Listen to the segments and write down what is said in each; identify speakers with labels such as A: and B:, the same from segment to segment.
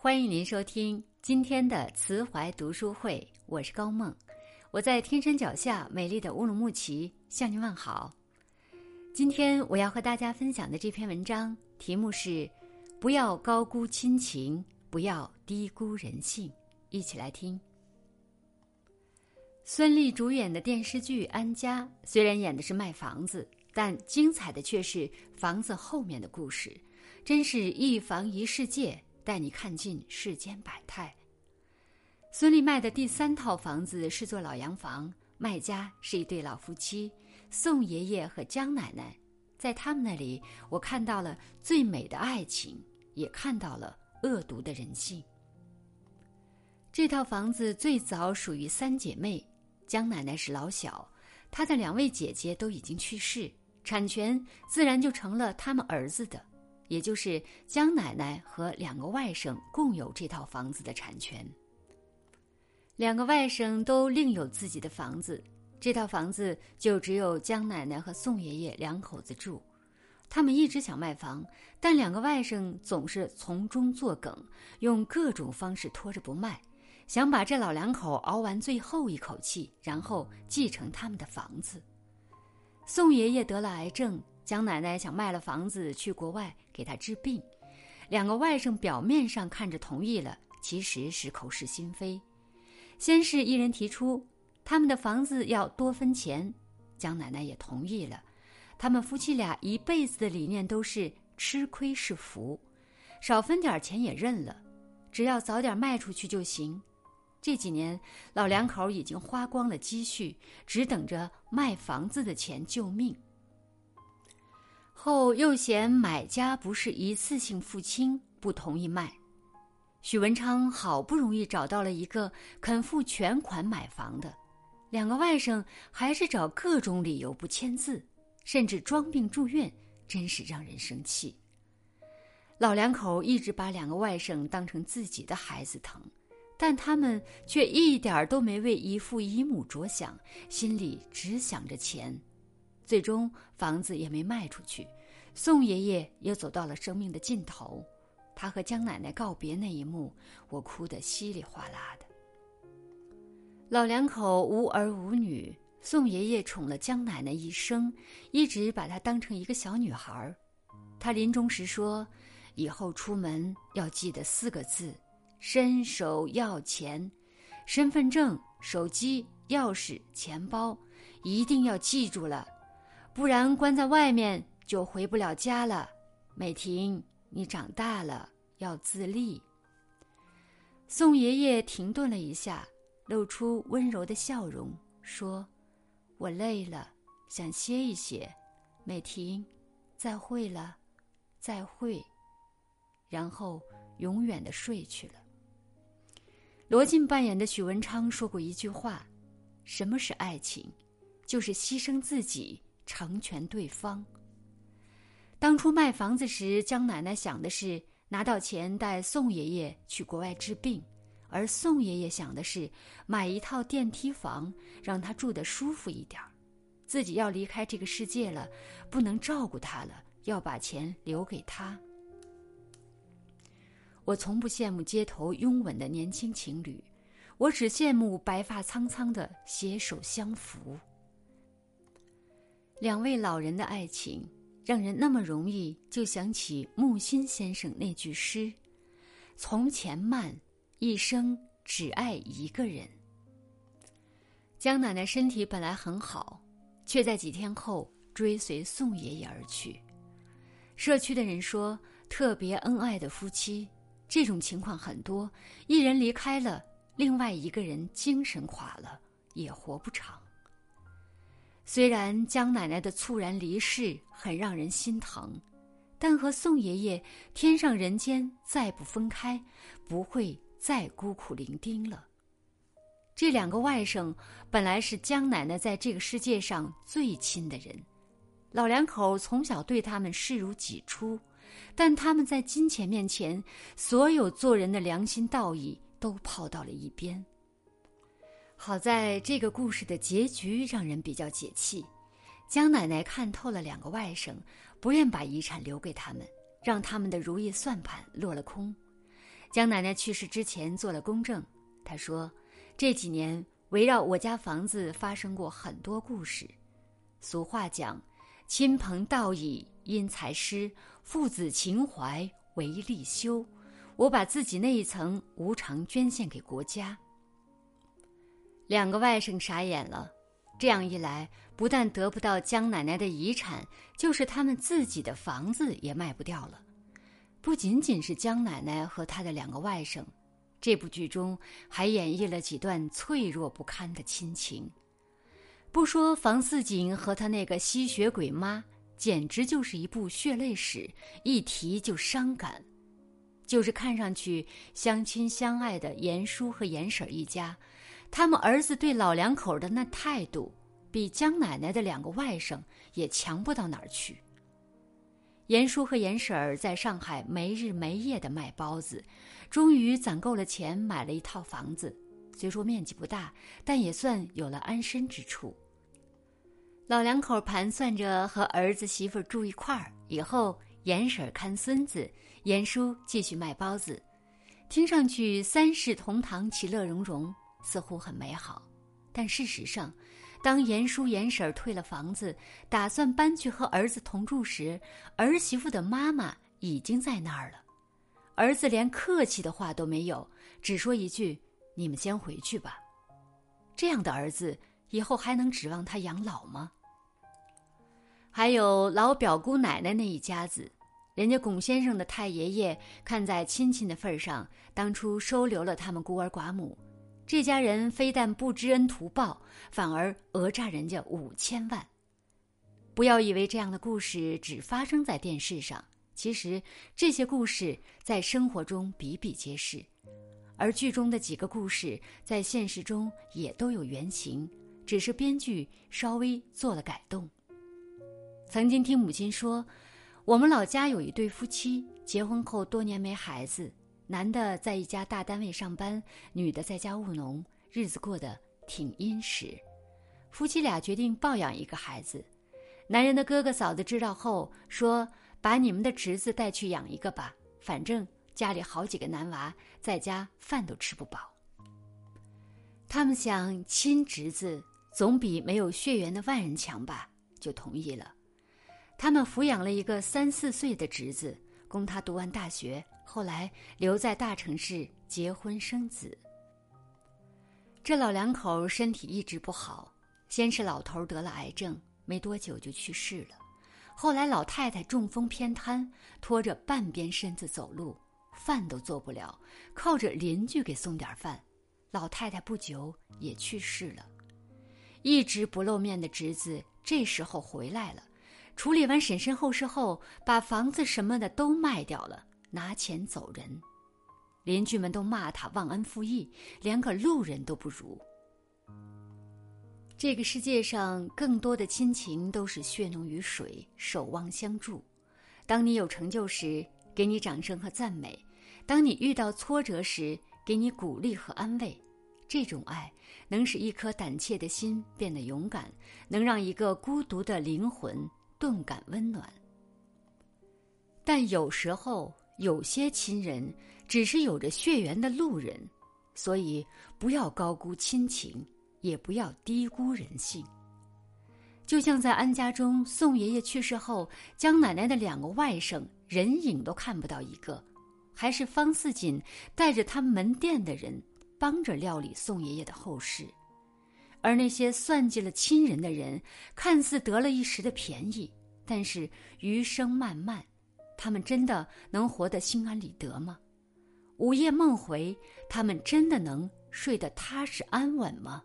A: 欢迎您收听今天的慈怀读书会，我是高梦，我在天山脚下美丽的乌鲁木齐向您问好。今天我要和大家分享的这篇文章题目是“不要高估亲情，不要低估人性”，一起来听。孙俪主演的电视剧《安家》，虽然演的是卖房子，但精彩的却是房子后面的故事，真是一房一世界。带你看尽世间百态。孙俪卖的第三套房子是座老洋房，卖家是一对老夫妻，宋爷爷和江奶奶。在他们那里，我看到了最美的爱情，也看到了恶毒的人性。这套房子最早属于三姐妹，江奶奶是老小，她的两位姐姐都已经去世，产权自然就成了他们儿子的。也就是江奶奶和两个外甥共有这套房子的产权。两个外甥都另有自己的房子，这套房子就只有江奶奶和宋爷爷两口子住。他们一直想卖房，但两个外甥总是从中作梗，用各种方式拖着不卖，想把这老两口熬完最后一口气，然后继承他们的房子。宋爷爷得了癌症。江奶奶想卖了房子去国外给他治病，两个外甥表面上看着同意了，其实是口是心非。先是一人提出他们的房子要多分钱，江奶奶也同意了。他们夫妻俩一辈子的理念都是吃亏是福，少分点钱也认了，只要早点卖出去就行。这几年老两口已经花光了积蓄，只等着卖房子的钱救命。后又嫌买家不是一次性付清，不同意卖。许文昌好不容易找到了一个肯付全款买房的，两个外甥还是找各种理由不签字，甚至装病住院，真是让人生气。老两口一直把两个外甥当成自己的孩子疼，但他们却一点都没为姨父姨母着想，心里只想着钱。最终房子也没卖出去，宋爷爷也走到了生命的尽头。他和江奶奶告别那一幕，我哭得稀里哗啦的。老两口无儿无女，宋爷爷宠了江奶奶一生，一直把她当成一个小女孩。他临终时说：“以后出门要记得四个字：伸手要钱，身份证、手机、钥匙、钱包，一定要记住了。”不然关在外面就回不了家了。美婷，你长大了要自立。宋爷爷停顿了一下，露出温柔的笑容，说：“我累了，想歇一歇。美婷，再会了，再会。”然后永远的睡去了。罗晋扮演的许文昌说过一句话：“什么是爱情？就是牺牲自己。”成全对方。当初卖房子时，江奶奶想的是拿到钱带宋爷爷去国外治病，而宋爷爷想的是买一套电梯房，让他住得舒服一点自己要离开这个世界了，不能照顾他了，要把钱留给他。我从不羡慕街头拥吻的年轻情侣，我只羡慕白发苍苍的携手相扶。两位老人的爱情，让人那么容易就想起木心先生那句诗：“从前慢，一生只爱一个人。”江奶奶身体本来很好，却在几天后追随宋爷爷而去。社区的人说，特别恩爱的夫妻，这种情况很多，一人离开了，另外一个人精神垮了，也活不长。虽然江奶奶的猝然离世很让人心疼，但和宋爷爷天上人间再不分开，不会再孤苦伶仃了。这两个外甥本来是江奶奶在这个世界上最亲的人，老两口从小对他们视如己出，但他们在金钱面前，所有做人的良心道义都抛到了一边。好在这个故事的结局让人比较解气，江奶奶看透了两个外甥，不愿把遗产留给他们，让他们的如意算盘落了空。江奶奶去世之前做了公证，她说：“这几年围绕我家房子发生过很多故事。俗话讲，亲朋道义因财施，父子情怀为利修。我把自己那一层无偿捐献给国家。”两个外甥傻眼了，这样一来，不但得不到江奶奶的遗产，就是他们自己的房子也卖不掉了。不仅仅是江奶奶和她的两个外甥，这部剧中还演绎了几段脆弱不堪的亲情。不说房似锦和他那个吸血鬼妈，简直就是一部血泪史，一提就伤感。就是看上去相亲相爱的严叔和严婶一家。他们儿子对老两口的那态度，比江奶奶的两个外甥也强不到哪儿去。严叔和严婶儿在上海没日没夜的卖包子，终于攒够了钱买了一套房子。虽说面积不大，但也算有了安身之处。老两口盘算着和儿子媳妇住一块儿，以后严婶儿看孙子，严叔继续卖包子，听上去三世同堂，其乐融融。似乎很美好，但事实上，当严叔严婶退了房子，打算搬去和儿子同住时，儿媳妇的妈妈已经在那儿了。儿子连客气的话都没有，只说一句：“你们先回去吧。”这样的儿子以后还能指望他养老吗？还有老表姑奶奶那一家子，人家龚先生的太爷爷看在亲戚的份上，当初收留了他们孤儿寡母。这家人非但不知恩图报，反而讹诈人家五千万。不要以为这样的故事只发生在电视上，其实这些故事在生活中比比皆是，而剧中的几个故事在现实中也都有原型，只是编剧稍微做了改动。曾经听母亲说，我们老家有一对夫妻，结婚后多年没孩子。男的在一家大单位上班，女的在家务农，日子过得挺殷实。夫妻俩决定抱养一个孩子。男人的哥哥嫂子知道后说：“把你们的侄子带去养一个吧，反正家里好几个男娃，在家饭都吃不饱。”他们想亲侄子总比没有血缘的外人强吧，就同意了。他们抚养了一个三四岁的侄子，供他读完大学。后来留在大城市结婚生子。这老两口身体一直不好，先是老头得了癌症，没多久就去世了。后来老太太中风偏瘫，拖着半边身子走路，饭都做不了，靠着邻居给送点饭。老太太不久也去世了。一直不露面的侄子这时候回来了，处理完婶婶后事后，把房子什么的都卖掉了。拿钱走人，邻居们都骂他忘恩负义，连个路人都不如。这个世界上更多的亲情都是血浓于水，守望相助。当你有成就时，给你掌声和赞美；当你遇到挫折时，给你鼓励和安慰。这种爱能使一颗胆怯的心变得勇敢，能让一个孤独的灵魂顿感温暖。但有时候。有些亲人只是有着血缘的路人，所以不要高估亲情，也不要低估人性。就像在安家中，宋爷爷去世后，江奶奶的两个外甥人影都看不到一个，还是方四锦带着他门店的人帮着料理宋爷爷的后事，而那些算计了亲人的人，看似得了一时的便宜，但是余生漫漫。他们真的能活得心安理得吗？午夜梦回，他们真的能睡得踏实安稳吗？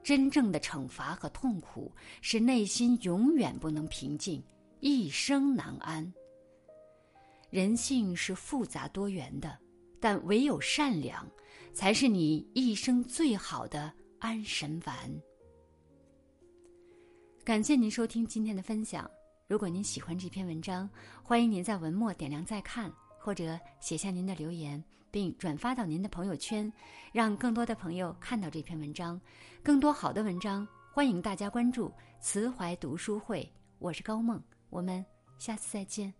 A: 真正的惩罚和痛苦，是内心永远不能平静，一生难安。人性是复杂多元的，但唯有善良，才是你一生最好的安神丸。感谢您收听今天的分享。如果您喜欢这篇文章，欢迎您在文末点亮再看，或者写下您的留言，并转发到您的朋友圈，让更多的朋友看到这篇文章。更多好的文章，欢迎大家关注“慈怀读书会”。我是高梦，我们下次再见。